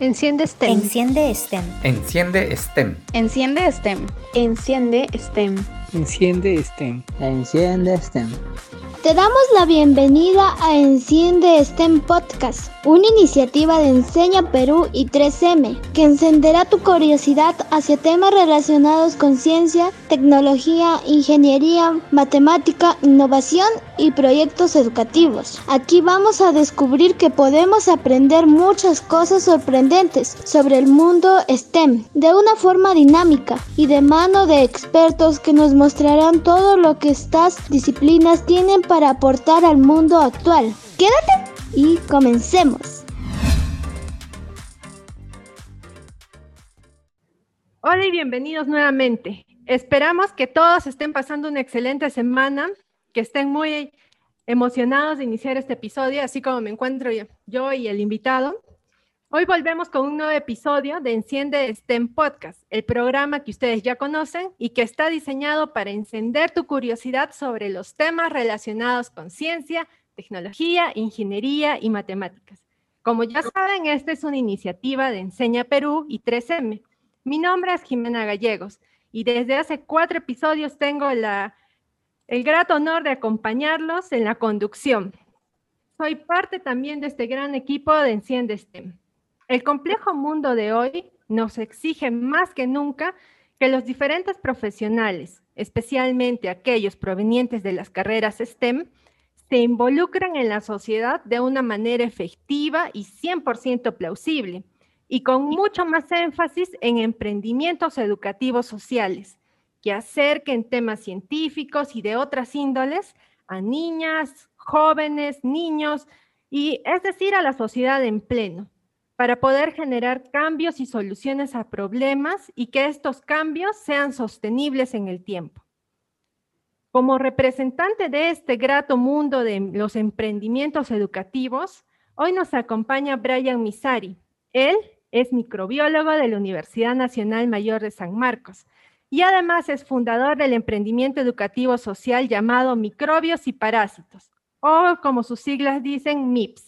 Enciende STEM. Enciende STEM. Enciende STEM. Enciende STEM. Enciende STEM. Enciende STEM. Enciende STEM. Te damos la bienvenida a Enciende STEM Podcast, una iniciativa de Enseña Perú y 3M que encenderá tu curiosidad hacia temas relacionados con ciencia, tecnología, ingeniería, matemática, innovación y proyectos educativos. Aquí vamos a descubrir que podemos aprender muchas cosas sorprendentes sobre el mundo STEM de una forma dinámica y de mano de expertos que nos mostrarán todo lo que estas disciplinas tienen para aportar al mundo actual. Quédate y comencemos. Hola y bienvenidos nuevamente. Esperamos que todos estén pasando una excelente semana, que estén muy emocionados de iniciar este episodio, así como me encuentro yo y el invitado. Hoy volvemos con un nuevo episodio de Enciende STEM Podcast, el programa que ustedes ya conocen y que está diseñado para encender tu curiosidad sobre los temas relacionados con ciencia, tecnología, ingeniería y matemáticas. Como ya saben, esta es una iniciativa de Enseña Perú y 3M. Mi nombre es Jimena Gallegos y desde hace cuatro episodios tengo la, el grato honor de acompañarlos en la conducción. Soy parte también de este gran equipo de Enciende STEM. El complejo mundo de hoy nos exige más que nunca que los diferentes profesionales, especialmente aquellos provenientes de las carreras STEM, se involucren en la sociedad de una manera efectiva y 100% plausible, y con mucho más énfasis en emprendimientos educativos sociales, que acerquen temas científicos y de otras índoles a niñas, jóvenes, niños, y es decir, a la sociedad en pleno para poder generar cambios y soluciones a problemas y que estos cambios sean sostenibles en el tiempo. Como representante de este grato mundo de los emprendimientos educativos, hoy nos acompaña Brian Misari. Él es microbiólogo de la Universidad Nacional Mayor de San Marcos y además es fundador del emprendimiento educativo social llamado Microbios y Parásitos, o como sus siglas dicen, MIPS.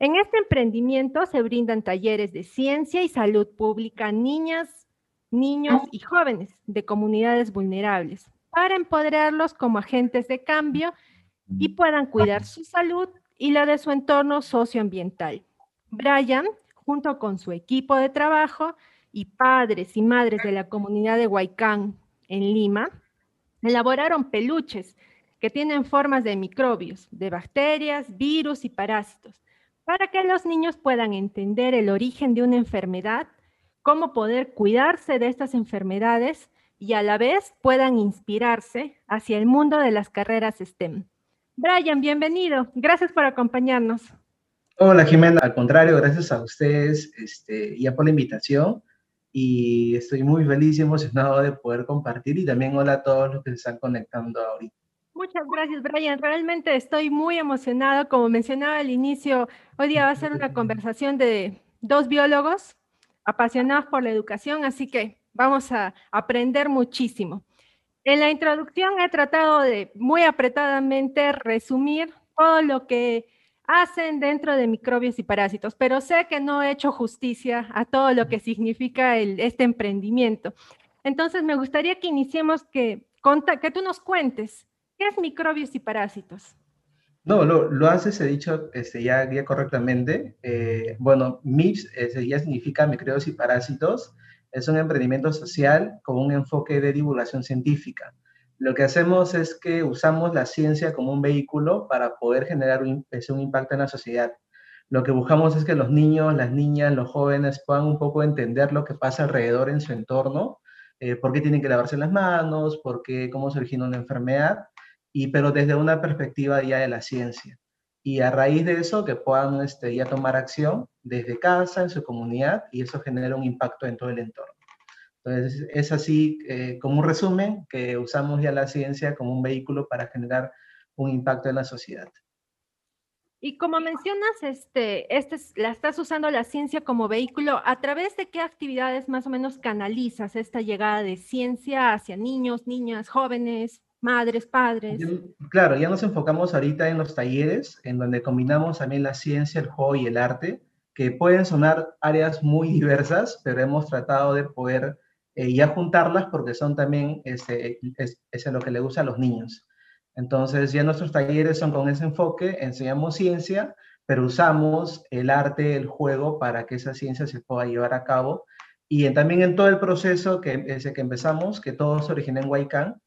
En este emprendimiento se brindan talleres de ciencia y salud pública a niñas, niños y jóvenes de comunidades vulnerables para empoderarlos como agentes de cambio y puedan cuidar su salud y la de su entorno socioambiental. Brian, junto con su equipo de trabajo y padres y madres de la comunidad de Huaycán en Lima, elaboraron peluches que tienen formas de microbios, de bacterias, virus y parásitos para que los niños puedan entender el origen de una enfermedad, cómo poder cuidarse de estas enfermedades y a la vez puedan inspirarse hacia el mundo de las carreras STEM. Brian, bienvenido. Gracias por acompañarnos. Hola Jimena, al contrario, gracias a ustedes este, ya por la invitación y estoy muy feliz y emocionado de poder compartir y también hola a todos los que se están conectando ahorita. Muchas gracias, Brian. Realmente estoy muy emocionado. Como mencionaba al inicio, hoy día va a ser una conversación de dos biólogos apasionados por la educación, así que vamos a aprender muchísimo. En la introducción he tratado de muy apretadamente resumir todo lo que hacen dentro de microbios y parásitos, pero sé que no he hecho justicia a todo lo que significa este emprendimiento. Entonces, me gustaría que iniciemos que, que tú nos cuentes ¿Qué es microbios y parásitos? No, lo, lo he dicho este, ya, correctamente. Eh, bueno, MIPS este, ya significa microbios y parásitos. Es un emprendimiento social con un enfoque de divulgación científica. Lo que hacemos es que usamos la ciencia como un vehículo para poder generar un, un impacto en la sociedad. Lo que buscamos es que los niños, las niñas, los jóvenes puedan un poco entender lo que pasa alrededor en su entorno, eh, por qué tienen que lavarse las manos, por qué, cómo se origina una enfermedad y, pero desde una perspectiva ya de la ciencia. Y a raíz de eso, que puedan este, ya tomar acción desde casa, en su comunidad, y eso genera un impacto en todo el entorno. Entonces, es así eh, como un resumen que usamos ya la ciencia como un vehículo para generar un impacto en la sociedad. Y como mencionas, este, este, la estás usando la ciencia como vehículo, ¿a través de qué actividades más o menos canalizas esta llegada de ciencia hacia niños, niñas, jóvenes, madres, padres. Claro, ya nos enfocamos ahorita en los talleres, en donde combinamos también la ciencia, el juego y el arte. que pueden sonar áreas muy diversas, pero hemos tratado de poder eh, ya juntarlas porque son también, este, es, lo que le gusta a los niños. Entonces ya nuestros talleres son con ese enfoque, enseñamos ciencia, pero usamos el arte, el juego para que esa ciencia se pueda llevar a cabo. Y también en todo el proceso que, ese que empezamos, que todo se origina en Huaycán,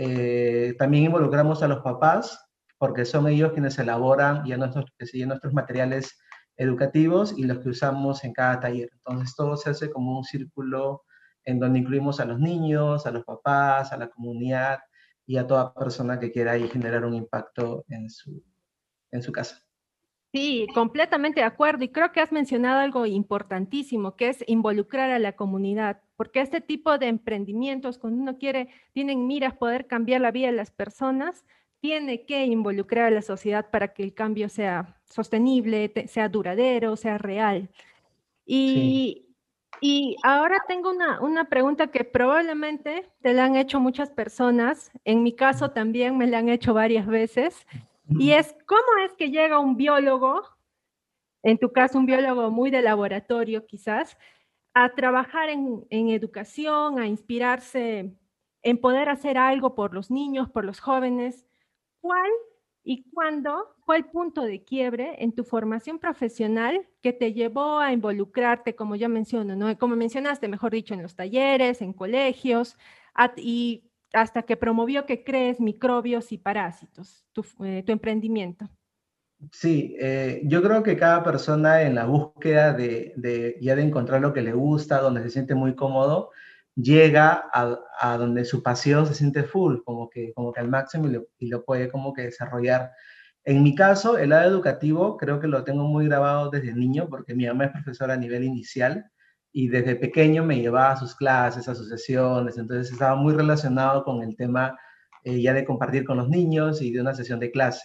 eh, también involucramos a los papás, porque son ellos quienes elaboran ya nuestros, nuestros materiales educativos y los que usamos en cada taller. Entonces todo se hace como un círculo en donde incluimos a los niños, a los papás, a la comunidad y a toda persona que quiera ahí generar un impacto en su, en su casa. Sí, completamente de acuerdo. Y creo que has mencionado algo importantísimo, que es involucrar a la comunidad, porque este tipo de emprendimientos, cuando uno quiere, tienen miras poder cambiar la vida de las personas, tiene que involucrar a la sociedad para que el cambio sea sostenible, sea duradero, sea real. Y, y ahora tengo una, una, pregunta que probablemente te la han hecho muchas personas, en mi caso también me la han hecho varias veces, y es cómo es que llega un biólogo, en tu caso un biólogo muy de laboratorio quizás, a trabajar en, educación, a inspirarse en poder hacer algo por los niños, por los jóvenes. ¿Cuál ¿Y cuándo fue el punto de quiebre en tu formación profesional que te llevó a involucrarte, como ya menciono, ¿no? como mencionaste, mejor dicho, en los talleres, en colegios, y hasta que promovió que crees microbios y parásitos, tu, eh, emprendimiento? Sí, eh, yo creo que cada persona en la búsqueda de, de, ya de encontrar lo que le gusta, donde se siente muy cómodo, llega a, donde su pasión se siente full, como que, como que al máximo y lo, puede como que desarrollar. En mi caso, el lado educativo creo que lo tengo muy grabado desde niño porque mi mamá es profesora a nivel inicial y desde pequeño me llevaba a sus clases, a sus sesiones, entonces estaba muy relacionado con el tema eh, ya de compartir con los niños y de una sesión de clase.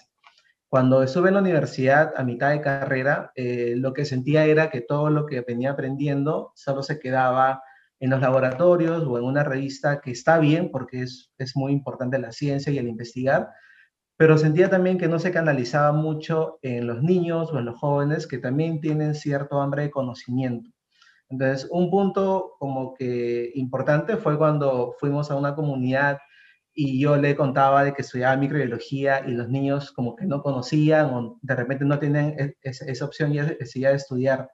Cuando estuve en la universidad a mitad de carrera, eh, lo que sentía era que todo lo que venía aprendiendo solo se quedaba en los laboratorios o en una revista, que está bien porque es, es muy importante la ciencia y el investigar, pero sentía también que no se canalizaba mucho en los niños o en los jóvenes que también tienen cierto hambre de conocimiento. Entonces, un punto como que importante fue cuando fuimos a una comunidad y yo le contaba de que estudiaba microbiología y los niños como que no conocían o de repente no tienen e-, esa, opción y decidían de estudiar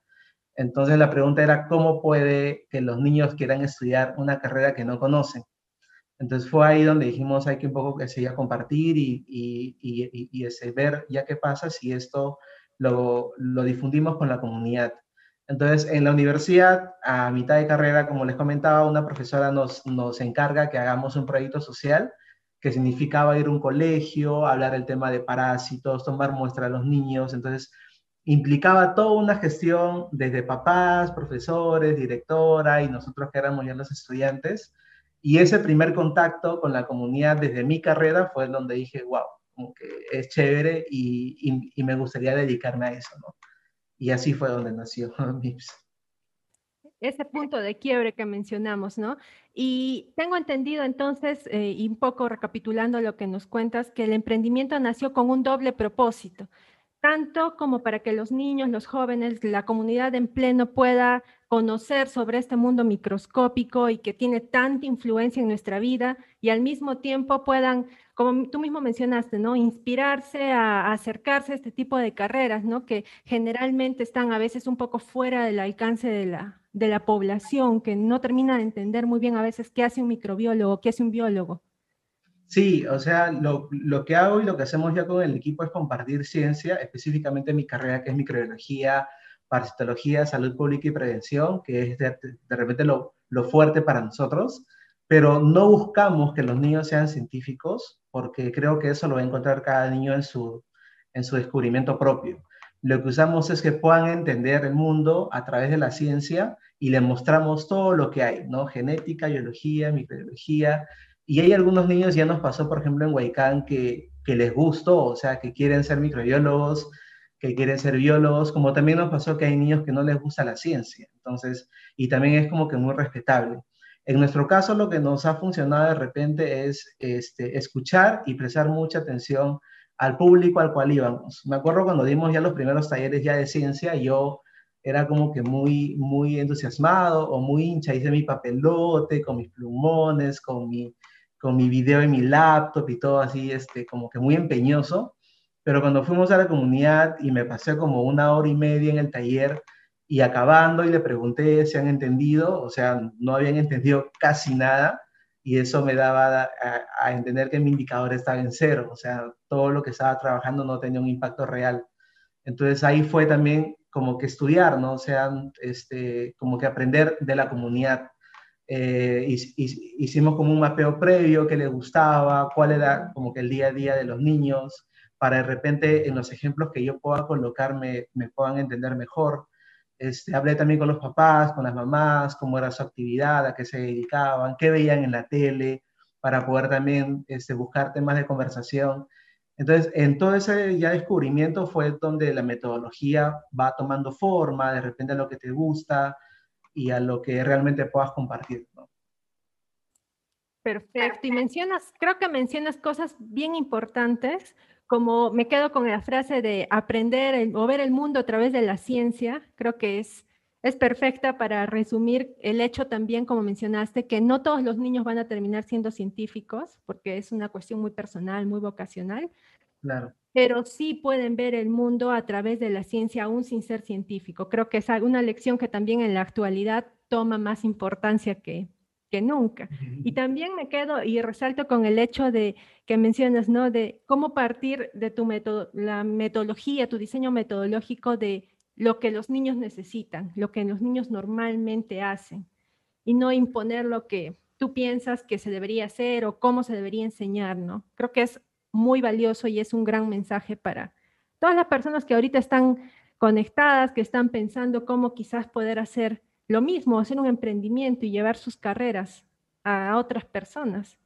entonces la pregunta era, ¿cómo puede que los niños quieran estudiar una carrera que no conocen? Entonces fue ahí donde dijimos, hay que un poco que se a compartir y, y, y, y ese, ver ya qué pasa si esto lo, lo difundimos con la comunidad. Entonces, en la universidad, a mitad de carrera, como les comentaba, una profesora nos, nos encarga que hagamos un proyecto social, que significaba ir a un colegio, hablar el tema de parásitos, tomar muestra a los niños. Entonces, implicaba toda una gestión desde papás, profesores, directora y nosotros que éramos ya los estudiantes. Y ese primer contacto con la comunidad desde mi carrera fue donde dije, wow, como es chévere y, y, me gustaría dedicarme a eso, ¿no? Y así fue donde nació MIPS. Ese punto de quiebre que mencionamos, ¿no? Y tengo entendido entonces, eh, y un poco recapitulando lo que nos cuentas, que el emprendimiento nació con un doble propósito tanto como para que los niños, los jóvenes, la comunidad en pleno pueda conocer sobre este mundo microscópico y que tiene tanta influencia en nuestra vida y al mismo tiempo puedan, como tú mismo mencionaste, ¿no? Inspirarse a, acercarse a este tipo de carreras, ¿no? Que generalmente están a veces un poco fuera del alcance de la, de la población, que no termina de entender muy bien a veces qué hace un microbiólogo, qué hace un biólogo. Sí, o sea, lo, lo, que hago y lo que hacemos ya con el equipo es compartir ciencia, específicamente mi carrera que es microbiología, parasitología, salud pública y prevención, que es de, de repente lo, lo, fuerte para nosotros, pero no buscamos que los niños sean científicos, porque creo que eso lo va a encontrar cada niño en su, en su descubrimiento propio. Lo que usamos es que puedan entender el mundo a través de la ciencia y le mostramos todo lo que hay, ¿no? Genética, biología, microbiología, y hay algunos niños, ya nos pasó, por ejemplo, en Huaycán, que, que les gustó, o sea, que quieren ser microbiólogos, que quieren ser biólogos, como también nos pasó que hay niños que no les gusta la ciencia. Entonces, y también es como que muy respetable. En nuestro caso, lo que nos ha funcionado de repente es este, escuchar y prestar mucha atención al público al cual íbamos. Me acuerdo cuando dimos ya los primeros talleres ya de ciencia, yo era como que muy, muy entusiasmado o muy hincha, hice mi papelote con mis plumones, con mi, con mi video en mi laptop y todo así, este, como que muy empeñoso. Pero cuando fuimos a la comunidad y me pasé como una hora y media en el taller y acabando y le pregunté si han entendido, o sea, no habían entendido casi nada y eso me daba a, a entender que mi indicador estaba en cero, o sea, todo lo que estaba trabajando no tenía un impacto real. Entonces ahí fue también como que estudiar, ¿no? O sea, este, como que aprender de la comunidad. Eh, hicimos como un mapeo previo, qué les gustaba, cuál era como que el día a día de los niños, para de repente en los ejemplos que yo pueda colocar me, me puedan entender mejor. Este, hablé también con los papás, con las mamás, cómo era su actividad, a qué se dedicaban, qué veían en la tele, para poder también este, buscar temas de conversación. Entonces, en todo ese ya descubrimiento fue donde la metodología va tomando forma, de repente a lo que te gusta y a lo que realmente puedas compartir. Perfecto. Y mencionas, creo que mencionas cosas bien importantes, como me quedo con la frase de aprender o ver el mundo a través de la ciencia. Creo que es, es perfecta para resumir el hecho también, como mencionaste, que no todos los niños van a terminar siendo científicos, porque es una cuestión muy personal, muy vocacional, Claro. Pero sí pueden ver el mundo a través de la ciencia aún sin ser científico. Creo que es una lección que también en la actualidad toma más importancia que, que nunca. Y también me quedo y resalto con el hecho de que mencionas, ¿no? De cómo partir de tu método, la metodología, tu diseño metodológico de lo que los niños necesitan, lo que los niños normalmente hacen, y no imponer lo que tú piensas que se debería hacer o cómo se debería enseñar, ¿no? Creo que es muy valioso y es un gran mensaje para todas las personas que ahorita están conectadas, que están pensando cómo quizás poder hacer lo mismo, hacer un emprendimiento y llevar sus carreras a otras personas.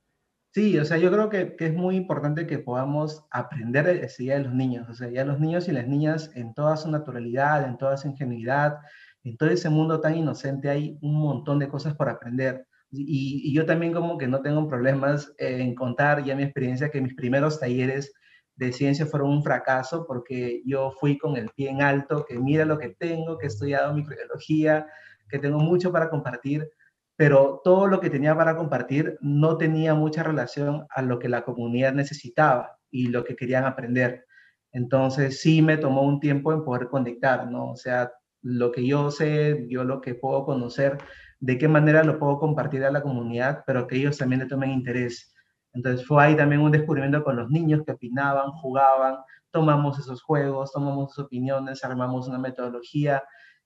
Sí, o sea, yo creo que, es muy importante que podamos aprender de, de los niños, o sea, ya los niños y las niñas en toda su naturalidad, en toda su ingenuidad, en todo ese mundo tan inocente hay un montón de cosas por aprender. Y, yo también como que no tengo problemas en contar ya mi experiencia que mis primeros talleres de ciencia fueron un fracaso porque yo fui con el pie en alto, que mira lo que tengo, que he estudiado microbiología, que tengo mucho para compartir, pero todo lo que tenía para compartir no tenía mucha relación a lo que la comunidad necesitaba y lo que querían aprender. Entonces sí me tomó un tiempo en poder conectar, ¿no? O sea, lo que yo sé, yo lo que puedo conocer, de qué manera lo puedo compartir a la comunidad, pero que ellos también le tomen interés. Entonces fue ahí también un descubrimiento con los niños que opinaban, jugaban, tomamos esos juegos, tomamos sus opiniones, armamos una metodología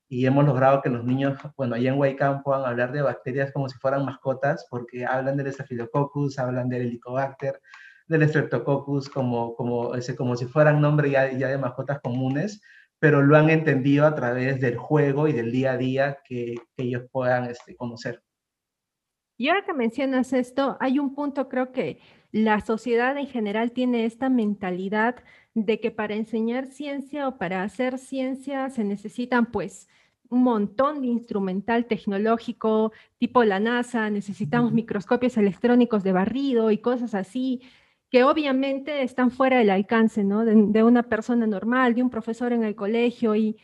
y hemos logrado que los niños, bueno, allá en Waycam puedan hablar de bacterias como si fueran mascotas, porque hablan del Staphylococcus, hablan del Helicobacter, del Streptococcus como, como, ese, como si fueran nombres ya, ya de mascotas comunes, pero lo han entendido a través del juego y del día a día que, ellos puedan este, conocer. Y ahora que mencionas esto, hay un punto, creo que la sociedad en general tiene esta mentalidad de que para enseñar ciencia o para hacer ciencia se necesitan pues un montón de instrumental tecnológico, tipo la NASA, necesitamos microscopios electrónicos de barrido y cosas así que obviamente están fuera del alcance ¿no? de, una persona normal, de un profesor en el colegio. ¿Y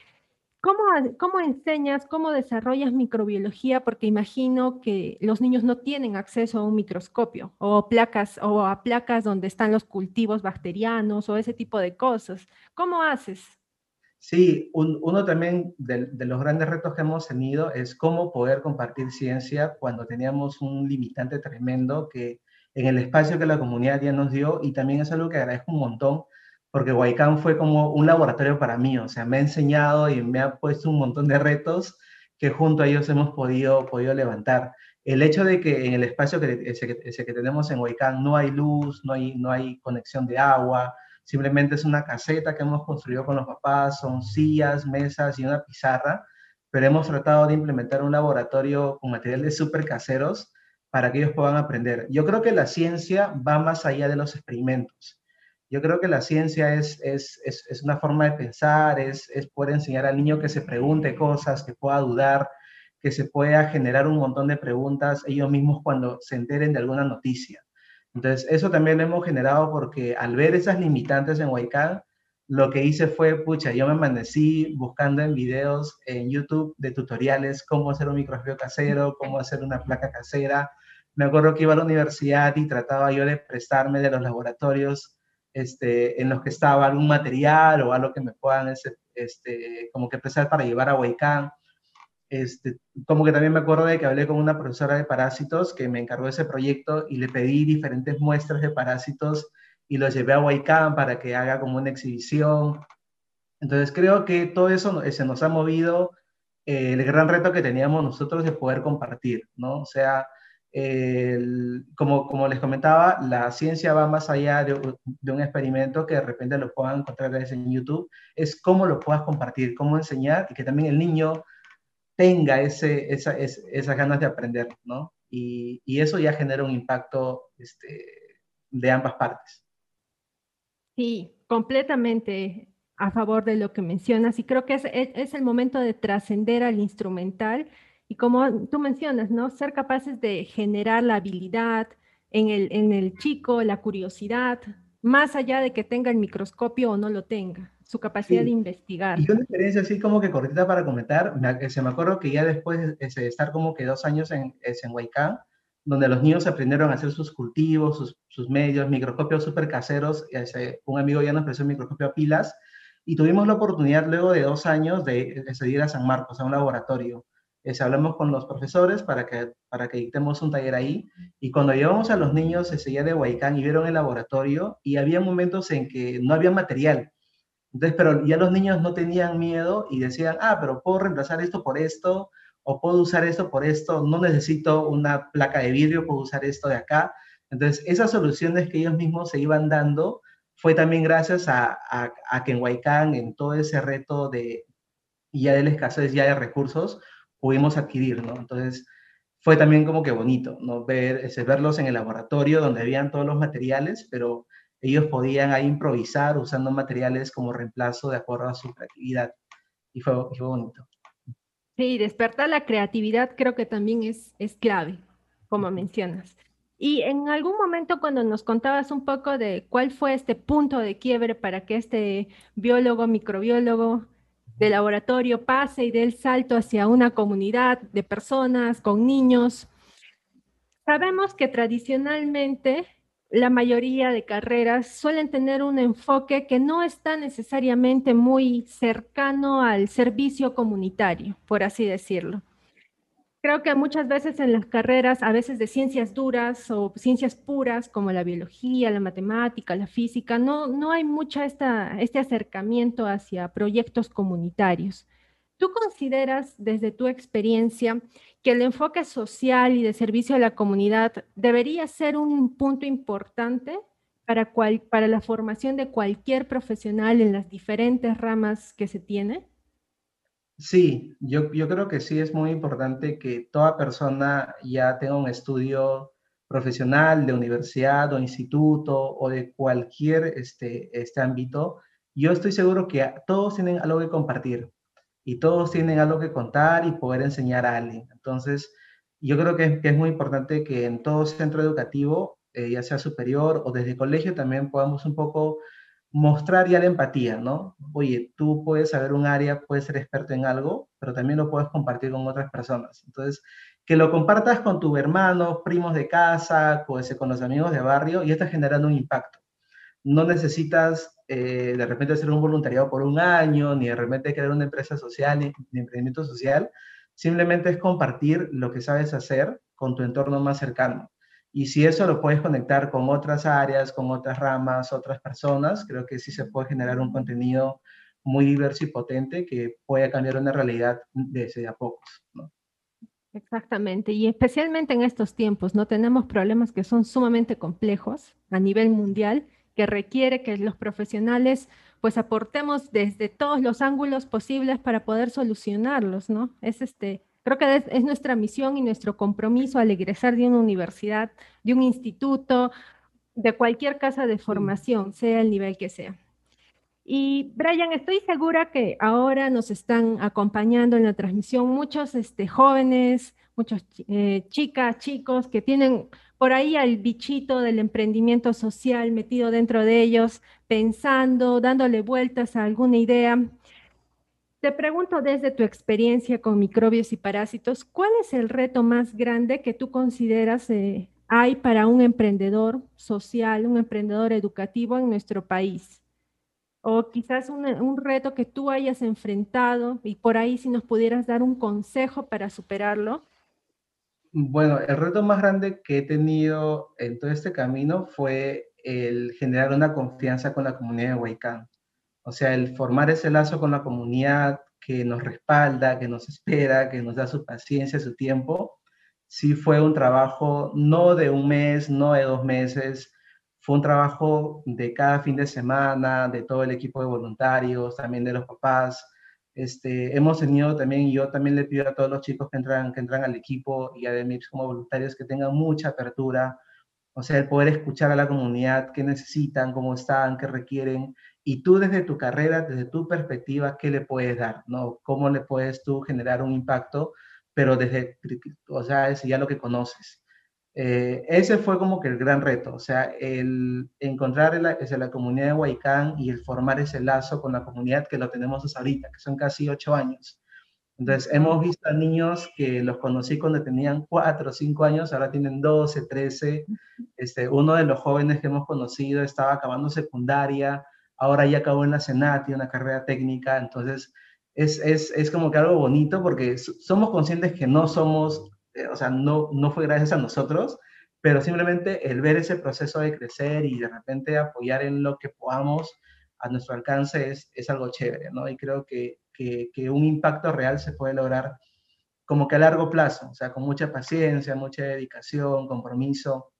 cómo, enseñas, cómo desarrollas microbiología? Porque imagino que los niños no tienen acceso a un microscopio o, placas, o a placas donde están los cultivos bacterianos o ese tipo de cosas. ¿Cómo haces? Sí, uno también de, de, los grandes retos que hemos tenido es cómo poder compartir ciencia cuando teníamos un limitante tremendo que en el espacio que la comunidad ya nos dio y también es algo que agradezco un montón porque Huaycán fue como un laboratorio para mí, o sea, me ha enseñado y me ha puesto un montón de retos que junto a ellos hemos podido, podido levantar. El hecho de que en el espacio que, ese, que tenemos en Huaycán no hay luz, no hay, no hay conexión de agua, simplemente es una caseta que hemos construido con los papás, son sillas, mesas y una pizarra, pero hemos tratado de implementar un laboratorio con materiales súper caseros para que ellos puedan aprender. Yo creo que la ciencia va más allá de los experimentos. Yo creo que la ciencia es, es, es, una forma de pensar, es, es poder enseñar al niño que se pregunte cosas, que pueda dudar, que se pueda generar un montón de preguntas ellos mismos cuando se enteren de alguna noticia. Entonces, eso también lo hemos generado porque al ver esas limitantes en Huaycán, lo que hice fue, pucha, yo me amanecí buscando en videos en YouTube de tutoriales cómo hacer un microscopio casero, cómo hacer una placa casera. Me acuerdo que iba a la universidad y trataba yo de prestarme de los laboratorios este, en los que estaba algún material o algo que me puedan este, este como que prestar para llevar a Huaycán. Este, como que también me acuerdo de que hablé con una profesora de parásitos que me encargó ese proyecto y le pedí diferentes muestras de parásitos y los llevé a Huaycán para que haga como una exhibición. Entonces creo que todo eso se nos ha movido eh, el gran reto que teníamos nosotros de poder compartir, ¿no? O sea, como, como les comentaba, la ciencia va más allá de, un experimento que de repente lo puedan encontrar en YouTube, es cómo lo puedas compartir, cómo enseñar y que también el niño tenga ese, esa, esas ganas de aprender, ¿no? Y, y, eso ya genera un impacto este, de ambas partes. Sí, completamente a favor de lo que mencionas y creo que es, es, el momento de trascender al instrumental y como tú mencionas, ¿no? Ser capaces de generar la habilidad en el, en el chico, la curiosidad, más allá de que tenga el microscopio o no lo tenga, su capacidad de investigar. Y una experiencia así como que cortita para comentar, se me acuerdo que ya después de estar como que dos años en, en Huaycán, donde los niños aprendieron a hacer sus cultivos, sus, sus medios, microscopios súper caseros. un amigo ya nos prestó un microscopio a pilas y tuvimos la oportunidad luego de dos años de, de ir a San Marcos, a un laboratorio. Ese, hablamos con los profesores para que, para que dictemos un taller ahí. Y cuando llevamos a los niños ese día de Huaycán y vieron el laboratorio, y había momentos en que no había material. Entonces, pero ya los niños no tenían miedo y decían, ah, pero puedo reemplazar esto por esto, o puedo usar esto por esto, no necesito una placa de vidrio, puedo usar esto de acá. Entonces, esas soluciones que ellos mismos se iban dando fue también gracias a, a, que en Huaycán, en todo ese reto de ya de la escasez ya de recursos, pudimos adquirir, ¿no? Entonces, fue también como que bonito, ¿no? Ver, ese, verlos en el laboratorio donde habían todos los materiales, pero ellos podían ahí improvisar usando materiales como reemplazo de acuerdo a su creatividad. Y fue, y fue bonito. Sí, despertar la creatividad creo que también es, es clave, como mencionas. Y en algún momento cuando nos contabas un poco de cuál fue este punto de quiebre para que este biólogo, microbiólogo de laboratorio pase y dé el salto hacia una comunidad de personas con niños, sabemos que tradicionalmente la mayoría de carreras suelen tener un enfoque que no está necesariamente muy cercano al servicio comunitario, por así decirlo. Creo que muchas veces en las carreras, a veces de ciencias duras o ciencias puras, como la biología, la matemática, la física, no, no hay mucho este acercamiento hacia proyectos comunitarios. ¿Tú consideras desde tu experiencia que el enfoque social y de servicio a la comunidad debería ser un punto importante para, para la formación de cualquier profesional en las diferentes ramas que se tiene? Sí, yo, yo creo que sí es muy importante que toda persona ya tenga un estudio profesional de universidad o instituto o de cualquier este, este ámbito. Yo estoy seguro que todos tienen algo que compartir y todos tienen algo que contar y poder enseñar a alguien. Entonces, yo creo que, es muy importante que en todo centro educativo, eh, ya sea superior o desde colegio, también podamos un poco mostrar ya la empatía, ¿no? Oye, tú puedes saber un área, puedes ser experto en algo, pero también lo puedes compartir con otras personas. Entonces, que lo compartas con tu hermano, primos de casa, pues, con los amigos de barrio, y está generando un impacto. No necesitas eh, de repente hacer un voluntariado por un año, ni de repente crear una empresa social, ni, emprendimiento social, simplemente es compartir lo que sabes hacer con tu entorno más cercano. Y si eso lo puedes conectar con otras áreas, con otras ramas, otras personas, creo que sí se puede generar un contenido muy diverso y potente que pueda cambiar una realidad desde a pocos. Exactamente, y especialmente en estos tiempos, ¿no? Tenemos problemas que son sumamente complejos a nivel mundial que requiere que los profesionales pues aportemos desde todos los ángulos posibles para poder solucionarlos, ¿no? Es este, creo que es, nuestra misión y nuestro compromiso al egresar de una universidad, de un instituto, de cualquier casa de formación, sea el nivel que sea. Y Brian, estoy segura que ahora nos están acompañando en la transmisión muchos este, jóvenes, muchas eh, chicas, chicos que tienen por ahí al bichito del emprendimiento social metido dentro de ellos, pensando, dándole vueltas a alguna idea. Te pregunto desde tu experiencia con microbios y parásitos, ¿cuál es el reto más grande que tú consideras eh, hay para un emprendedor social, un emprendedor educativo en nuestro país? O quizás un, un reto que tú hayas enfrentado y por ahí si nos pudieras dar un consejo para superarlo. Bueno, el reto más grande que he tenido en todo este camino fue el generar una confianza con la comunidad de Huaycán. O sea, el formar ese lazo con la comunidad que nos respalda, que nos espera, que nos da su paciencia, su tiempo, sí fue un trabajo no de un mes, no de dos meses, fue un trabajo de cada fin de semana, de todo el equipo de voluntarios, también de los papás. Este, hemos tenido también, yo también le pido a todos los chicos que entran, que entran al equipo y a DEMIPS como voluntarios que tengan mucha apertura, o sea, el poder escuchar a la comunidad, qué necesitan, cómo están, qué requieren, y tú desde tu carrera, desde tu perspectiva, ¿qué le puedes dar? ¿no? ¿Cómo le puedes tú generar un impacto? Pero desde, o sea, es ya lo que conoces. Eh, ese fue como que el gran reto, o sea, el encontrar la, la comunidad de Huaycán y el formar ese lazo con la comunidad que lo tenemos hasta ahorita, que son casi ocho años. Entonces, hemos visto a niños que los conocí cuando tenían 4 o 5 años, ahora tienen 12, 13. Este, uno de los jóvenes que hemos conocido estaba acabando secundaria, ahora ya acabó en la Senati, una carrera técnica. Entonces, es, es, es como que algo bonito porque somos conscientes que no somos, eh, o sea, no, no fue gracias a nosotros, pero simplemente el ver ese proceso de crecer y de repente apoyar en lo que podamos a nuestro alcance es, es algo chévere, ¿no? Y creo que que, un impacto real se puede lograr como que a largo plazo, o sea, con mucha paciencia, mucha dedicación, compromiso.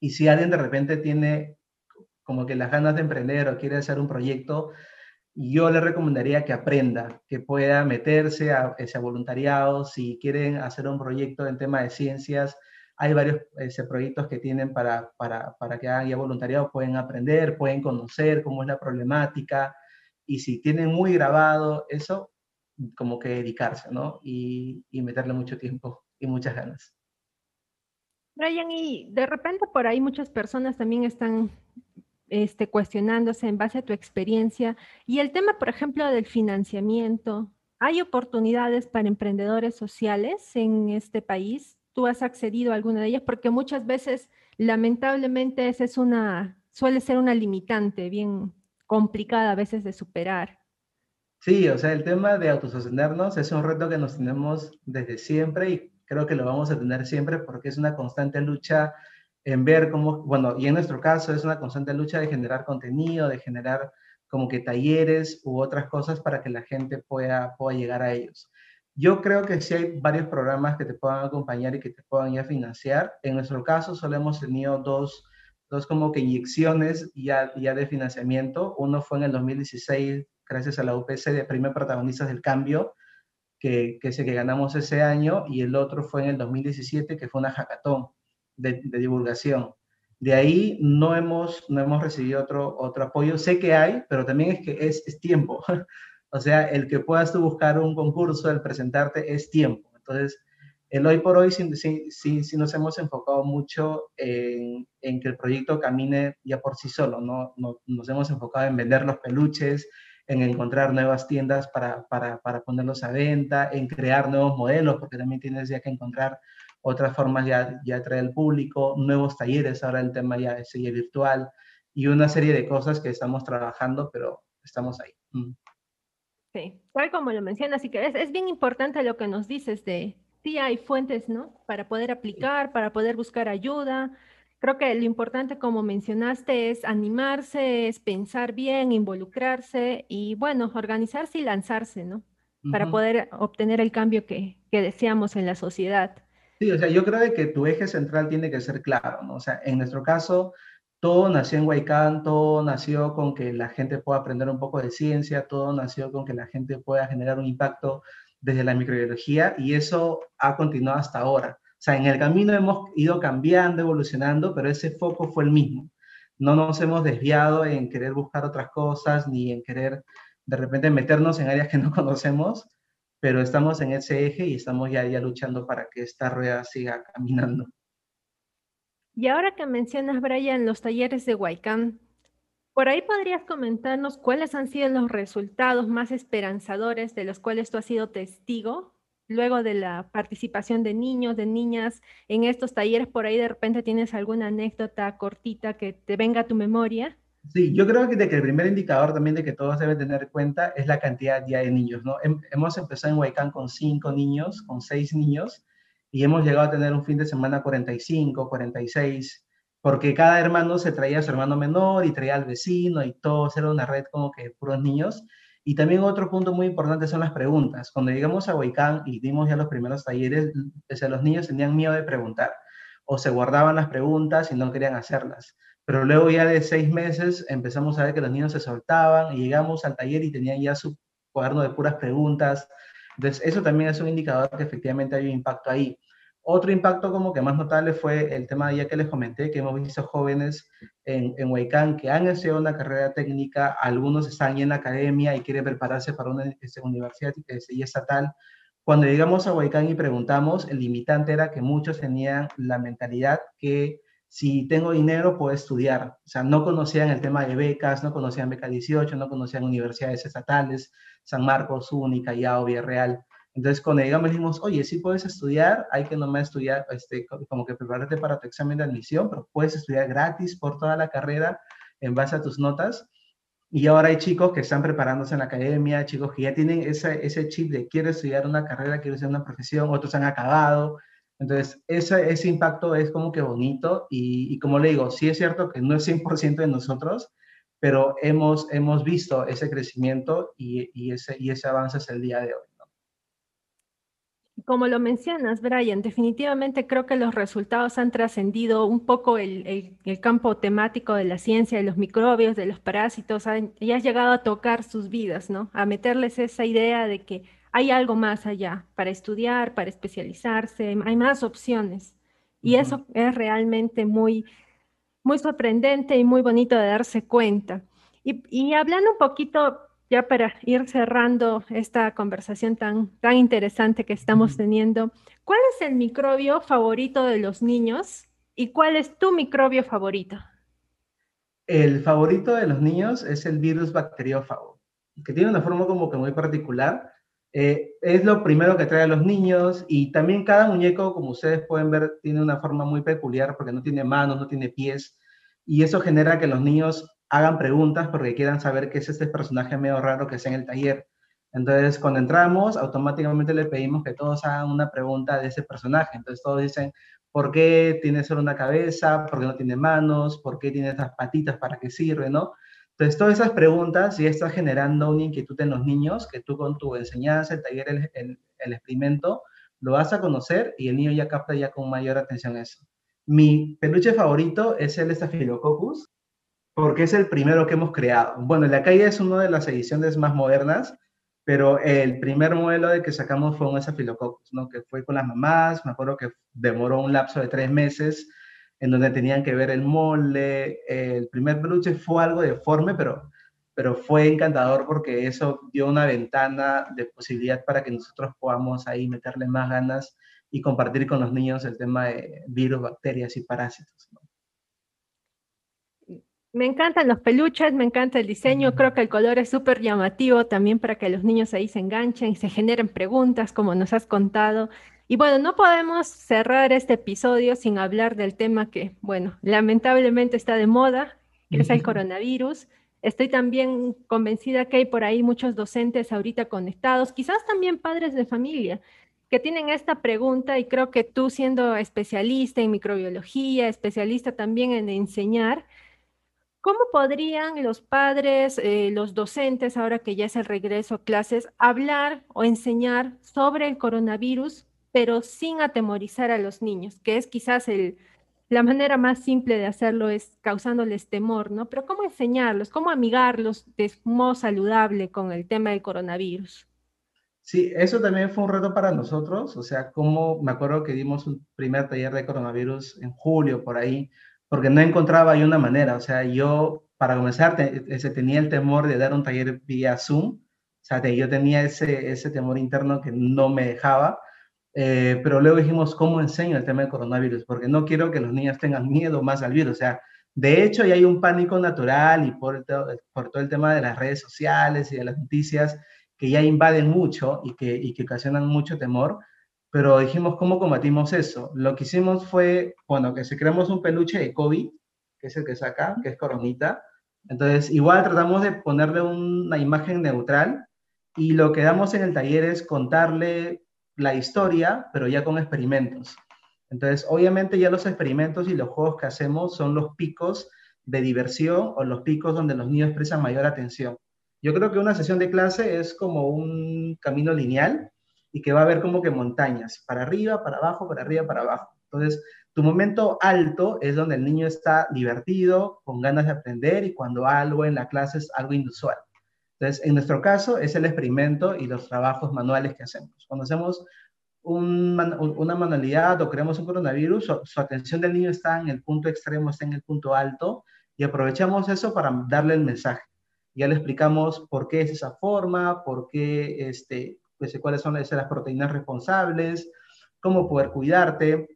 Y si alguien de repente tiene como que las ganas de emprender o quiere hacer un proyecto, yo le recomendaría que aprenda, que pueda meterse a ese voluntariado. Si quieren hacer un proyecto en tema de ciencias, hay varios proyectos que tienen para, para, para que hagan ya voluntariado, pueden aprender, pueden conocer cómo es la problemática, y si tienen muy grabado eso, como que dedicarse, ¿no? Y, y meterle mucho tiempo y muchas ganas. Brian, y de repente por ahí muchas personas también están este, cuestionándose en base a tu experiencia y el tema, por ejemplo, del financiamiento. ¿Hay oportunidades para emprendedores sociales en este país? ¿Tú has accedido a alguna de ellas? Porque muchas veces, lamentablemente, esa es una, suele ser una limitante bien, complicada a veces de superar. Sí, o sea, el tema de autosostenernos es un reto que nos tenemos desde siempre y creo que lo vamos a tener siempre porque es una constante lucha en ver cómo, bueno, y en nuestro caso es una constante lucha de generar contenido, de generar como que talleres u otras cosas para que la gente pueda, pueda llegar a ellos. Yo creo que sí hay varios programas que te puedan acompañar y que te puedan ya financiar. En nuestro caso solo hemos tenido dos dos como que inyecciones ya, ya de financiamiento. Uno fue en el 2016, gracias a la UPC de Premio Protagonistas del Cambio, que, que, que ganamos ese año, y el otro fue en el 2017, que fue una hackathon de, divulgación. De ahí no hemos, no hemos recibido otro, otro apoyo. Sé que hay, pero también es que es, tiempo. o sea, el que puedas tú buscar un concurso, el presentarte, es tiempo. Entonces, el hoy por hoy sí, sí, sí, nos hemos enfocado mucho en, que el proyecto camine ya por sí solo, ¿no? Nos, hemos enfocado en vender los peluches, en encontrar nuevas tiendas para, para, para, ponerlos a venta, en crear nuevos modelos, porque también tienes ya que encontrar otras formas ya, ya atraer al público, nuevos talleres, ahora el tema ya es virtual y una serie de cosas que estamos trabajando, pero estamos ahí. Mm. Sí, tal como lo mencionas, y que es, es bien importante lo que nos dices de, sí hay fuentes, ¿no? Para poder aplicar, para poder buscar ayuda. Creo que lo importante, como mencionaste, es animarse, es pensar bien, involucrarse y, bueno, organizarse y lanzarse, ¿no? Para poder obtener el cambio que, que deseamos en la sociedad. Sí, o sea, yo creo que tu eje central tiene que ser claro, ¿no? O sea, en nuestro caso, todo nació en Huaycán, todo nació con que la gente pueda aprender un poco de ciencia, todo nació con que la gente pueda generar un impacto desde la microbiología y eso ha continuado hasta ahora. O sea, en el camino hemos ido cambiando, evolucionando, pero ese foco fue el mismo. No nos hemos desviado en querer buscar otras cosas ni en querer de repente meternos en áreas que no conocemos, pero estamos en ese eje y estamos ya, ya luchando para que esta rueda siga caminando. Y ahora que mencionas, Brian, los talleres de Huaycán, Por ahí podrías comentarnos cuáles han sido los resultados más esperanzadores de los cuales tú has sido testigo luego de la participación de niños, de niñas en estos talleres. Por ahí de repente tienes alguna anécdota cortita que te venga a tu memoria. Sí, yo creo que, de que el primer indicador también de que todos deben tener en cuenta es la cantidad ya de niños, ¿no? hemos empezado en Huaycán con cinco niños, con seis niños, y hemos llegado a tener un fin de semana 45, 46, porque cada hermano se traía a su hermano menor y traía al vecino y todo, era una red como que puros niños. Y también otro punto muy importante son las preguntas. Cuando llegamos a Huaycán y dimos ya los primeros talleres, los niños tenían miedo de preguntar o se guardaban las preguntas y no querían hacerlas. Pero luego ya de seis meses empezamos a ver que los niños se soltaban y llegamos al taller y tenían ya su cuaderno de puras preguntas. Entonces, eso también es un indicador que efectivamente hay un impacto ahí. Otro impacto como que más notable fue el tema ya que les comenté, que hemos visto jóvenes en, en Huaycán que han estudiado una carrera técnica, algunos están en la academia y quieren prepararse para una este, universidad y estatal. Cuando llegamos a Huaycán y preguntamos, el limitante era que muchos tenían la mentalidad que si tengo dinero puedo estudiar. O sea, no conocían el tema de becas, no conocían Beca 18, no conocían universidades estatales, San Marcos, Única, Yao, Villarreal. Entonces, cuando llegamos, dijimos, oye, sí puedes estudiar, hay que nomás estudiar, este, como que prepararte para tu examen de admisión, pero puedes estudiar gratis por toda la carrera en base a tus notas. Y ahora hay chicos que están preparándose en la academia, chicos que ya tienen ese, ese chip de quiero estudiar una carrera, quiero hacer una profesión, otros han acabado. Entonces, ese, ese impacto es como que bonito y, como le digo, sí es cierto que no es 100% de nosotros, pero hemos, hemos visto ese crecimiento y, ese, y ese avance es el día de hoy. Como lo mencionas, Brian, definitivamente creo que los resultados han trascendido un poco el, campo temático de la ciencia, de los microbios, de los parásitos, y has llegado a tocar sus vidas, ¿no? A meterles esa idea de que hay algo más allá para estudiar, para especializarse, hay más opciones. Y eso es realmente muy, muy sorprendente y muy bonito de darse cuenta. Y, y hablando un poquito ya para ir cerrando esta conversación tan, tan interesante que estamos teniendo, ¿cuál es el microbio favorito de los niños y cuál es tu microbio favorito? El favorito de los niños es el virus bacteriófago, que tiene una forma como que muy particular. Eh, es lo primero que trae a los niños y también cada muñeco, como ustedes pueden ver, tiene una forma muy peculiar porque no tiene manos, no tiene pies y eso genera que los niños hagan preguntas porque quieran saber qué es este personaje medio raro que está en el taller. Entonces, cuando entramos, automáticamente le pedimos que todos hagan una pregunta de ese personaje. Entonces, todos dicen, ¿por qué tiene solo una cabeza? ¿Por qué no tiene manos? ¿Por qué tiene esas patitas? ¿Para qué sirve? ¿No? Entonces, todas esas preguntas ya están generando una inquietud en los niños que tú con tu enseñanza, el taller, el experimento, lo vas a conocer y el niño ya capta ya con mayor atención eso. Mi peluche favorito es el Staphylococcus, porque es el primero que hemos creado. Bueno, la calle es una de las ediciones más modernas, pero el primer modelo de que sacamos fue un Staphylococcus, ¿no? Que fue con las mamás, me acuerdo que demoró un lapso de tres meses en donde tenían que ver el molde. El primer peluche fue algo deforme, pero, pero fue encantador porque eso dio una ventana de posibilidad para que nosotros podamos ahí meterle más ganas y compartir con los niños el tema de virus, bacterias y parásitos. ¿no? Me encantan los peluches, me encanta el diseño, creo que el color es súper llamativo también para que los niños ahí se enganchen y se generen preguntas, como nos has contado. Y bueno, no podemos cerrar este episodio sin hablar del tema que, bueno, lamentablemente está de moda, que es el coronavirus. Estoy también convencida que hay por ahí muchos docentes ahorita conectados, quizás también padres de familia, que tienen esta pregunta y creo que tú siendo especialista en microbiología, especialista también en enseñar, ¿Cómo podrían los padres, eh, los docentes, ahora que ya es el regreso a clases, hablar o enseñar sobre el coronavirus, pero sin atemorizar a los niños, que es quizás el, la manera más simple de hacerlo es causándoles temor, ¿no? Pero ¿cómo enseñarlos? ¿Cómo amigarlos de modo saludable con el tema del coronavirus? Sí, eso también fue un reto para nosotros, o sea, como me acuerdo que dimos un primer taller de coronavirus en julio, por ahí, porque no encontraba yo una manera, o sea, yo para comenzar ese, tenía el temor de dar un taller vía Zoom, o sea, yo tenía ese, ese temor interno que no me dejaba, eh, pero luego dijimos, ¿cómo enseño el tema del coronavirus? Porque no quiero que los niños tengan miedo más al virus, o sea, De hecho, ya hay un pánico natural y por, por todo el tema de las redes sociales y de las noticias que ya invaden mucho y que, y que ocasionan mucho temor, pero dijimos, ¿cómo combatimos eso? Lo que hicimos fue, bueno, que se creamos un peluche de COVID, que es el que saca, que es coronita. Entonces, igual tratamos de ponerle una imagen neutral y lo que damos en el taller es contarle la historia, pero ya con experimentos. Entonces, obviamente ya los experimentos y los juegos que hacemos son los picos de diversión o los picos donde los niños prestan mayor atención. Yo creo que una sesión de clase es como un camino lineal y que va a haber como que montañas, para arriba, para abajo, para arriba, para abajo. Entonces, tu momento alto es donde el niño está divertido, con ganas de aprender y cuando algo en la clase es algo inusual. Entonces, en nuestro caso es el experimento y los trabajos manuales que hacemos. Cuando hacemos una manualidad o creamos un coronavirus, su, atención del niño está en el punto extremo, está en el punto alto y aprovechamos eso para darle el mensaje. Ya le explicamos por qué es esa forma, por qué este, pues, cuáles son las proteínas responsables, cómo poder cuidarte.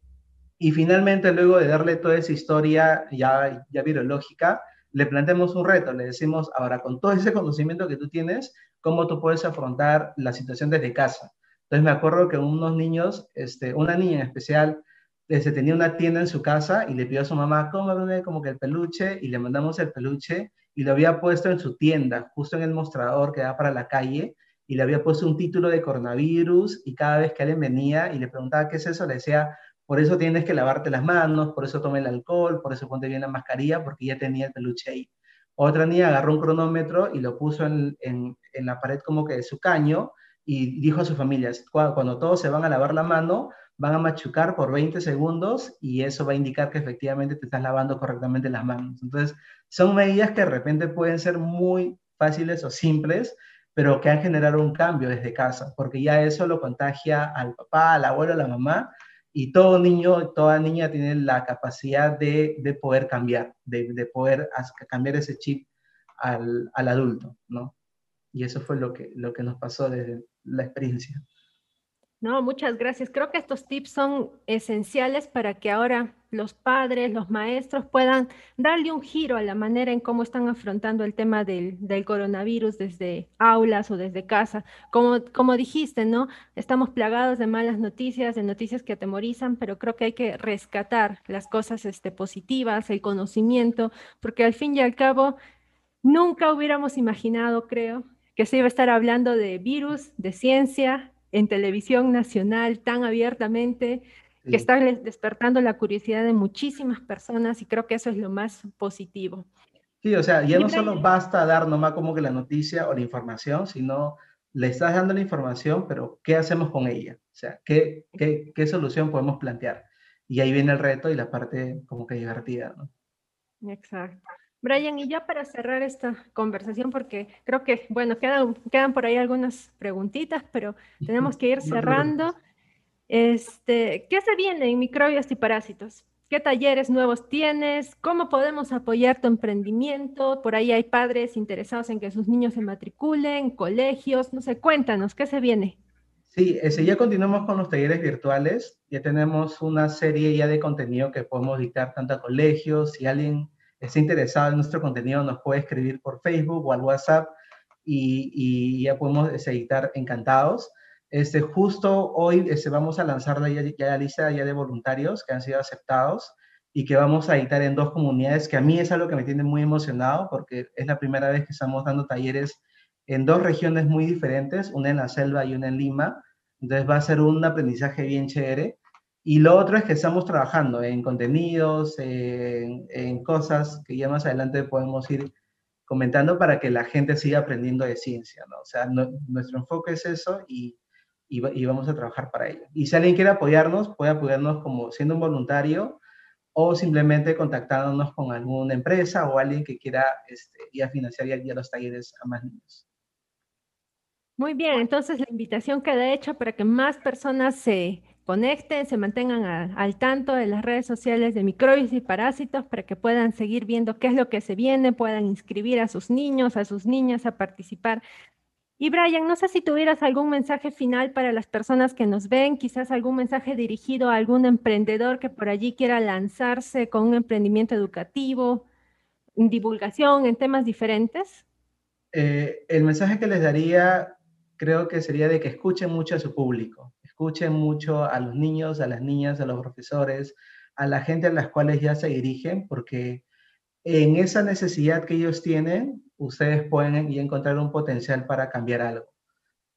Y finalmente, luego de darle toda esa historia ya, ya virológica, le planteamos un reto, le decimos, ahora con todo ese conocimiento que tú tienes, ¿cómo tú puedes afrontar la situación desde casa? Entonces me acuerdo que unos niños, este, una niña en especial, este, tenía una tienda en su casa y le pidió a su mamá, cómame como que el peluche, y le mandamos el peluche, y lo había puesto en su tienda, justo en el mostrador que da para la calle, y le había puesto un título de coronavirus y cada vez que alguien venía y le preguntaba qué es eso, le decía, por eso tienes que lavarte las manos, por eso tome el alcohol, por eso ponte bien la mascarilla, porque ya tenía el peluche ahí. Otra niña agarró un cronómetro y lo puso en, en, en la pared como que de su caño y dijo a su familia, cuando todos se van a lavar la mano, van a machucar por 20 segundos y eso va a indicar que efectivamente te estás lavando correctamente las manos. Entonces, son medidas que de repente pueden ser muy fáciles o simples, pero que han generado un cambio desde casa, porque ya eso lo contagia al papá, al abuelo, a la mamá, y todo niño, toda niña tiene la capacidad de, de poder cambiar, de, de, poder cambiar ese chip al, al, adulto, ¿no? Y eso fue lo que, lo que nos pasó desde la experiencia. No, muchas gracias. Creo que estos tips son esenciales para que ahora los padres, los maestros puedan darle un giro a la manera en cómo están afrontando el tema del, del coronavirus desde aulas o desde casa. Como, como dijiste, ¿no? Estamos plagados de malas noticias, de noticias que atemorizan, pero creo que hay que rescatar las cosas este, positivas, el conocimiento, porque al fin y al cabo nunca hubiéramos imaginado, creo, que se iba a estar hablando de virus, de ciencia, en televisión nacional tan abiertamente, sí. que está despertando la curiosidad de muchísimas personas y creo que eso es lo más positivo. Sí, o sea, ya no solo basta dar nomás como que la noticia o la información, sino le estás dando la información, pero ¿qué hacemos con ella? O sea, ¿qué, qué, qué solución podemos plantear? Y ahí viene el reto y la parte como que divertida, ¿no? Exacto. Brian, y ya para cerrar esta conversación, porque creo que, bueno, quedan, quedan por ahí algunas preguntitas, pero tenemos que ir cerrando. Este, ¿Qué se viene en microbios y parásitos? ¿Qué talleres nuevos tienes? ¿Cómo podemos apoyar tu emprendimiento? Por ahí hay padres interesados en que sus niños se matriculen, colegios, no sé, cuéntanos, ¿qué se viene? Sí, ese, ya continuamos con los talleres virtuales, ya tenemos una serie ya de contenido que podemos dictar tanto a colegios, si alguien está interesado en nuestro contenido, nos puede escribir por Facebook o al WhatsApp y, ya podemos editar encantados. Este, justo hoy este, vamos a lanzar la, ya la lista ya de voluntarios que han sido aceptados y que vamos a editar en dos comunidades, que a mí es algo que me tiene muy emocionado porque es la primera vez que estamos dando talleres en dos regiones muy diferentes, una en la selva y una en Lima. Entonces va a ser un aprendizaje bien chévere. Y lo otro es que estamos trabajando en contenidos, en, cosas que ya más adelante podemos ir comentando para que la gente siga aprendiendo de ciencia, ¿no? O sea, nuestro enfoque es eso y, y, y, vamos a trabajar para ello. Y si alguien quiere apoyarnos, puede apoyarnos como siendo un voluntario o simplemente contactándonos con alguna empresa o alguien que quiera este, ir a financiar ya, ya los talleres a más niños. Muy bien, entonces la invitación queda hecha para que más personas se conecten, se mantengan al tanto de las redes sociales de microbios y parásitos para que puedan seguir viendo qué es lo que se viene, puedan inscribir a sus niños, a sus niñas a participar. Y Brian, no sé si tuvieras algún mensaje final para las personas que nos ven, quizás algún mensaje dirigido a algún emprendedor que por allí quiera lanzarse con un emprendimiento educativo, en divulgación, en temas diferentes? Eh, el mensaje que les daría creo que sería de que escuchen mucho a su público, escuchen mucho a los niños, a las niñas, a los profesores, a la gente a las cuales ya se dirigen, porque en esa necesidad que ellos tienen, ustedes pueden encontrar un potencial para cambiar algo.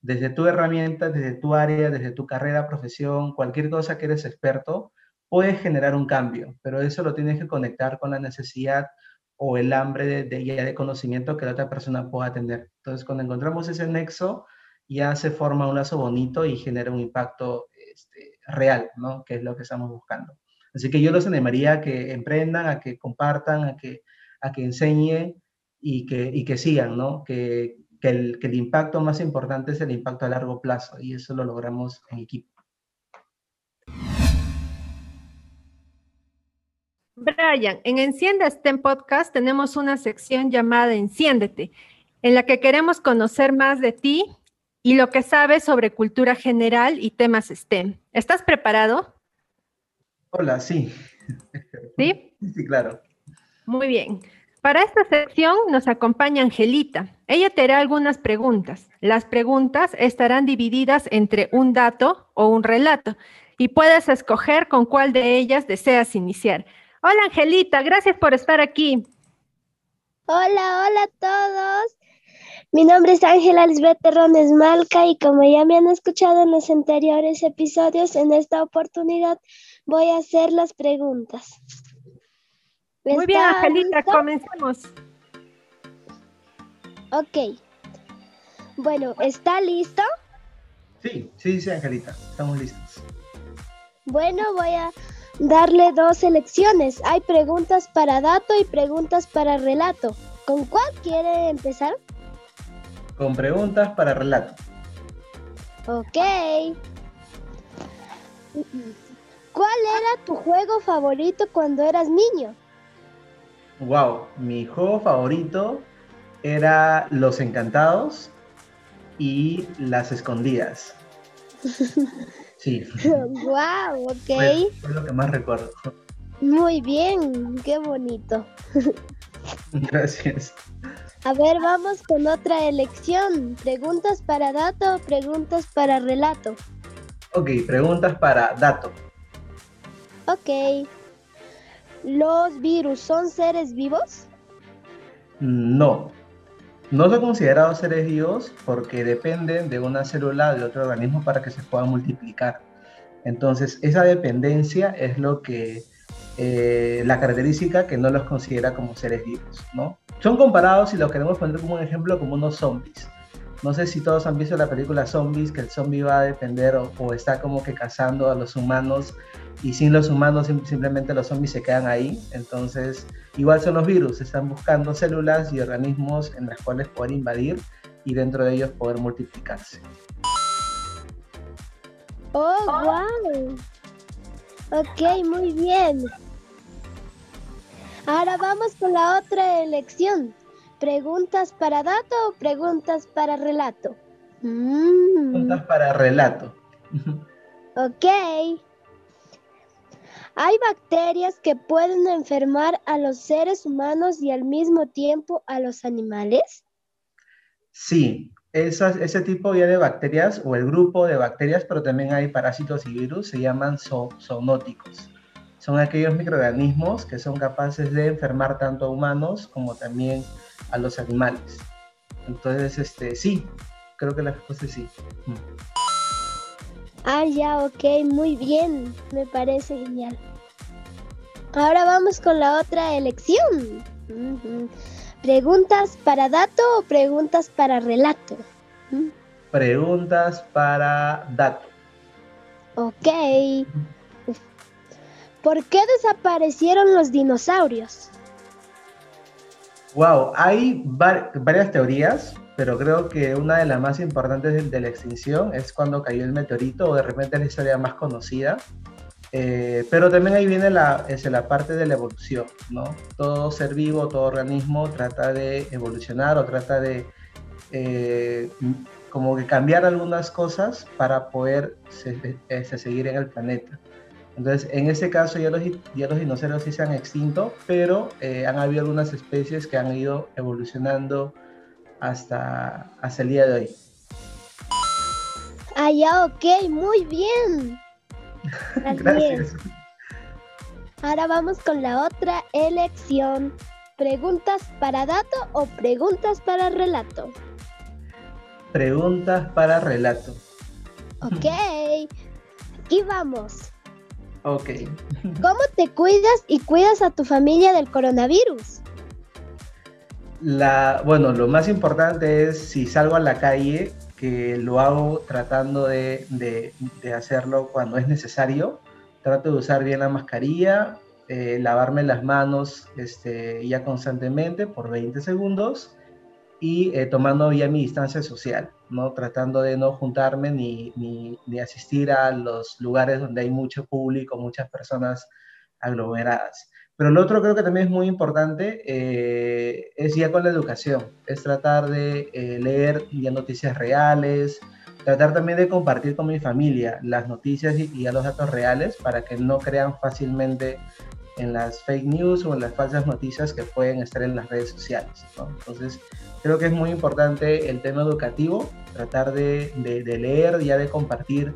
Desde tu herramienta, desde tu área, desde tu carrera, profesión, cualquier cosa que eres experto, puedes generar un cambio, pero eso lo tienes que conectar con la necesidad o el hambre de, de, de conocimiento que la otra persona pueda tener. Entonces, cuando encontramos ese nexo, ya se forma un lazo bonito y genera un impacto este, real, ¿no? Que es lo que estamos buscando. Así que yo los animaría a que emprendan, a que compartan, a que, a que enseñen y que, y que sigan, ¿no? Que, que, el, que el impacto más importante es el impacto a largo plazo y eso lo logramos en equipo. Brian, en Enciende STEM Podcast tenemos una sección llamada Enciéndete, en la que queremos conocer más de ti y lo que sabes sobre cultura general y temas STEM. ¿Estás preparado? Hola, sí. ¿Sí? Sí, claro. Muy bien. Para esta sección nos acompaña Angelita. Ella te hará algunas preguntas. Las preguntas estarán divididas entre un dato o un relato y puedes escoger con cuál de ellas deseas iniciar. Hola Angelita, gracias por estar aquí. Hola, hola a todos. Mi nombre es Ángela Lisbeth Terrones Malca y como ya me han escuchado en los anteriores episodios, en esta oportunidad voy a hacer las preguntas. Muy bien, Angelita, listo? comencemos. Ok. Bueno, ¿está listo? Sí, sí, sí, Angelita, estamos listos. Bueno, voy a darle dos elecciones. Hay preguntas para dato y preguntas para relato. ¿Con cuál quiere empezar? Con preguntas para relato. Ok. ¿Cuál era tu juego favorito cuando eras niño? Wow, mi juego favorito era Los Encantados y Las Escondidas. Sí. Wow, ok. Fue, fue, lo que más recuerdo. Muy bien, qué bonito. Gracias. A ver, vamos con otra elección. ¿Preguntas para dato o preguntas para relato? Ok, preguntas para dato. Ok. ¿Los virus son seres vivos? No. No son considerados seres vivos porque dependen de una célula de otro organismo para que se puedan multiplicar. Entonces, esa dependencia es lo que, eh, la característica que no los considera como seres vivos, ¿no? Son comparados, si los queremos poner como un ejemplo, como unos zombies. No sé si todos han visto la película Zombies, que el zombie va a depender o, o está como que cazando a los humanos y sin los humanos simplemente los zombies se quedan ahí. Entonces, igual son los virus, están buscando células y organismos en las cuales poder invadir y dentro de ellos poder multiplicarse. Oh, wow. Ok, muy bien. Ahora vamos con la otra elección. ¿Preguntas para dato o preguntas para relato? Mm. Preguntas para relato. ok. Hay bacterias que pueden enfermar a los seres humanos y al mismo tiempo a los animales. Sí, esas, ese tipo ya de bacterias o el grupo de bacterias, pero también hay parásitos y virus, se llaman zo zoonóticos. Son aquellos microorganismos que son capaces de enfermar tanto a humanos como también a los animales. Entonces, este, sí, creo que la respuesta es sí. Ah, ya, ok, muy bien, me parece genial. Ahora vamos con la otra elección. Uh -huh. ¿Preguntas para dato o preguntas para relato? ¿Mm? Preguntas para dato. Ok. ¿Por qué desaparecieron los dinosaurios? Wow, hay var varias teorías, pero creo que una de las más importantes de, la extinción es cuando cayó el meteorito, o de repente la historia más conocida. Eh, pero también ahí viene la, es la parte de la evolución, ¿no? Todo ser vivo, todo organismo trata de evolucionar o trata de eh, como que cambiar algunas cosas para poder se seguir en el planeta. Entonces, en ese caso ya los, ya los dinosaurios sí se han extinto, pero eh, han habido algunas especies que han ido evolucionando hasta, hasta el día de hoy. Ah, ya, ok, muy bien. Gracias. Ahora vamos con la otra elección. ¿Preguntas para dato o preguntas para relato? Preguntas para relato. Ok. Y vamos. Ok. ¿Cómo te cuidas y cuidas a tu familia del coronavirus? La, bueno, lo más importante es si salgo a la calle, que lo hago tratando de, de, hacerlo cuando es necesario. Trato de usar bien la mascarilla, eh, lavarme las manos este, ya constantemente por 20 segundos y eh, tomando ya mi distancia social, ¿no? tratando de no juntarme ni, ni, ni, asistir a los lugares donde hay mucho público, muchas personas aglomeradas. Pero lo otro creo que también es muy importante, eh, es ya con la educación, es tratar de eh, leer ya noticias reales, tratar también de compartir con mi familia las noticias y, y los datos reales para que no crean fácilmente en las fake news o en las falsas noticias que pueden estar en las redes sociales. Entonces, creo que es muy importante el tema educativo, tratar de leer, ya de compartir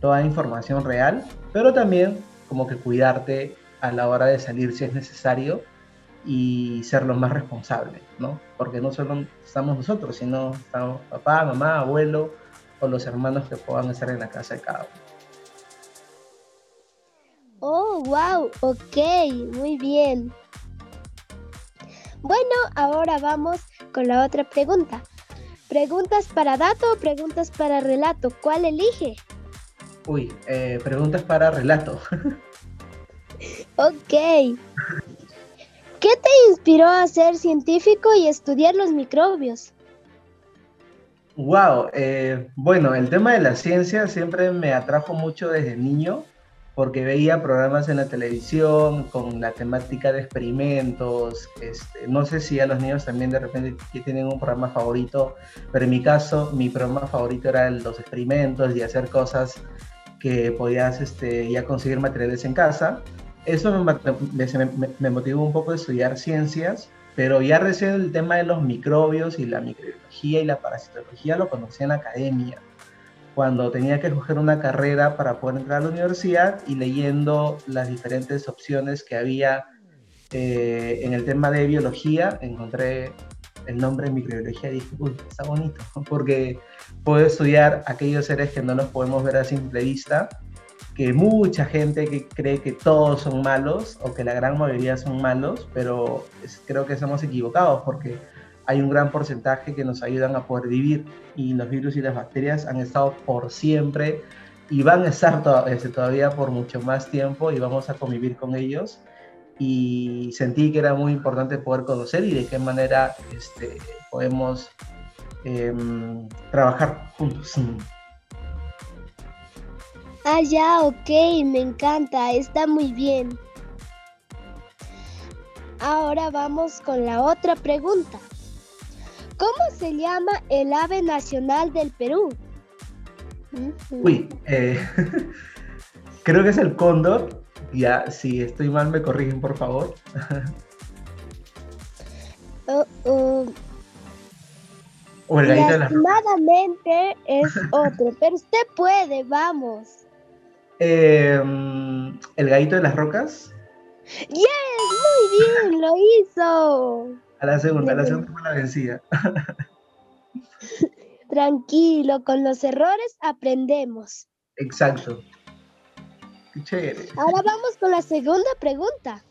toda información real, pero también como que cuidarte a la hora de salir si es necesario y ser lo más responsable, ¿no? Porque no solo estamos nosotros, sino estamos papá, mamá, abuelo o los hermanos que puedan estar en la casa de cada uno. Oh, wow, ok, muy bien. Bueno, ahora vamos con la otra pregunta. ¿Preguntas para dato o preguntas para relato? ¿Cuál elige? Uy, eh, preguntas para relato. ok. ¿Qué te inspiró a ser científico y estudiar los microbios? Wow, eh, bueno, el tema de la ciencia siempre me atrajo mucho desde niño porque veía programas en la televisión con la temática de experimentos. Este, no sé si a los niños también de repente tienen un programa favorito, pero en mi caso mi programa favorito era los experimentos y hacer cosas que podías este, ya conseguir materiales en casa. Eso me, me, me, motivó un poco a estudiar ciencias, pero ya recién el tema de los microbios y la microbiología y la parasitología lo conocí en la academia cuando tenía que escoger una carrera para poder entrar a la universidad y leyendo las diferentes opciones que había eh, en el tema de biología, encontré el nombre de microbiología y dije, uy, está bonito, porque puedo estudiar aquellos seres que no los podemos ver a simple vista, que mucha gente que cree que todos son malos o que la gran mayoría son malos, pero creo que estamos equivocados porque hay un gran porcentaje que nos ayudan a poder vivir y los virus y las bacterias han estado por siempre y van a estar este, todavía por mucho más tiempo y vamos a convivir con ellos y sentí que era muy importante poder conocer y de qué manera este, podemos eh, trabajar juntos. Ah, ya, ok, me encanta, está muy bien. Ahora vamos con la otra pregunta. ¿Cómo se llama el ave nacional del Perú? Uy, eh, creo que es el cóndor. Ya, si estoy mal, me corrigen, por favor. uh, uh. O el gallito de las rocas. es otro, pero usted puede, vamos. Eh, ¿El gallito de las rocas? ¡Yes! Muy bien, lo hizo. A la segunda, a la segunda fue la vencida. Tranquilo, con los errores aprendemos. Exacto. Qué chévere. Ahora vamos con la segunda pregunta.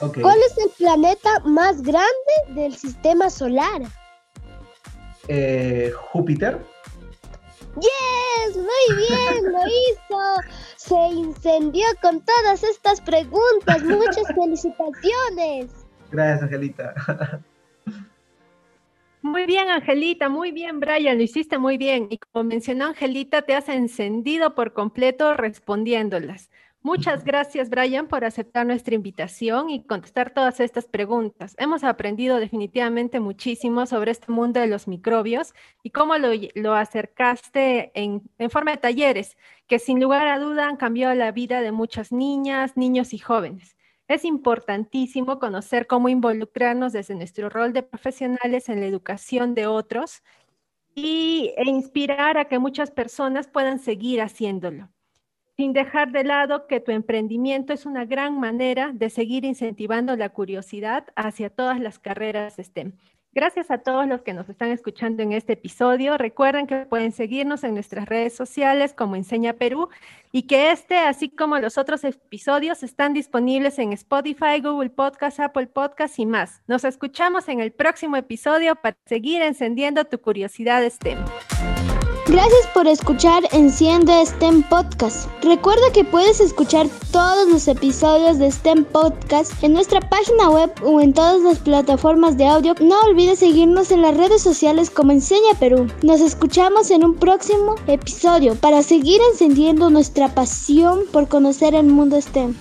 Okay. ¿Cuál es el planeta más grande del sistema solar? Eh, Júpiter. ¡Yes! Muy bien, lo hizo. Se incendió con todas estas preguntas. Muchas felicitaciones. Gracias, Angelita. Muy bien, Angelita, muy bien, Brian, lo hiciste muy bien. Y como mencionó Angelita, te has encendido por completo respondiéndolas. Muchas gracias, Brian, por aceptar nuestra invitación y contestar todas estas preguntas. Hemos aprendido definitivamente muchísimo sobre este mundo de los microbios y cómo lo, acercaste en, en, forma de talleres, que sin lugar a duda han cambiado la vida de muchas niñas, niños y jóvenes. Es importantísimo conocer cómo involucrarnos desde nuestro rol de profesionales en la educación de otros y, e inspirar a que muchas personas puedan seguir haciéndolo sin dejar de lado que tu emprendimiento es una gran manera de seguir incentivando la curiosidad hacia todas las carreras STEM. Gracias a todos los que nos están escuchando en este episodio. Recuerden que pueden seguirnos en nuestras redes sociales como Enseña Perú y que este, así como los otros episodios, están disponibles en Spotify, Google Podcast, Apple Podcast y más. Nos escuchamos en el próximo episodio para seguir encendiendo tu curiosidad STEM. Gracias por escuchar Enciende STEM Podcast. Recuerda que puedes escuchar todos los episodios de STEM Podcast en nuestra página web o en todas las plataformas de audio. No olvides seguirnos en las redes sociales como Enseña Perú. Nos escuchamos en un próximo episodio para seguir encendiendo nuestra pasión por conocer el mundo STEM.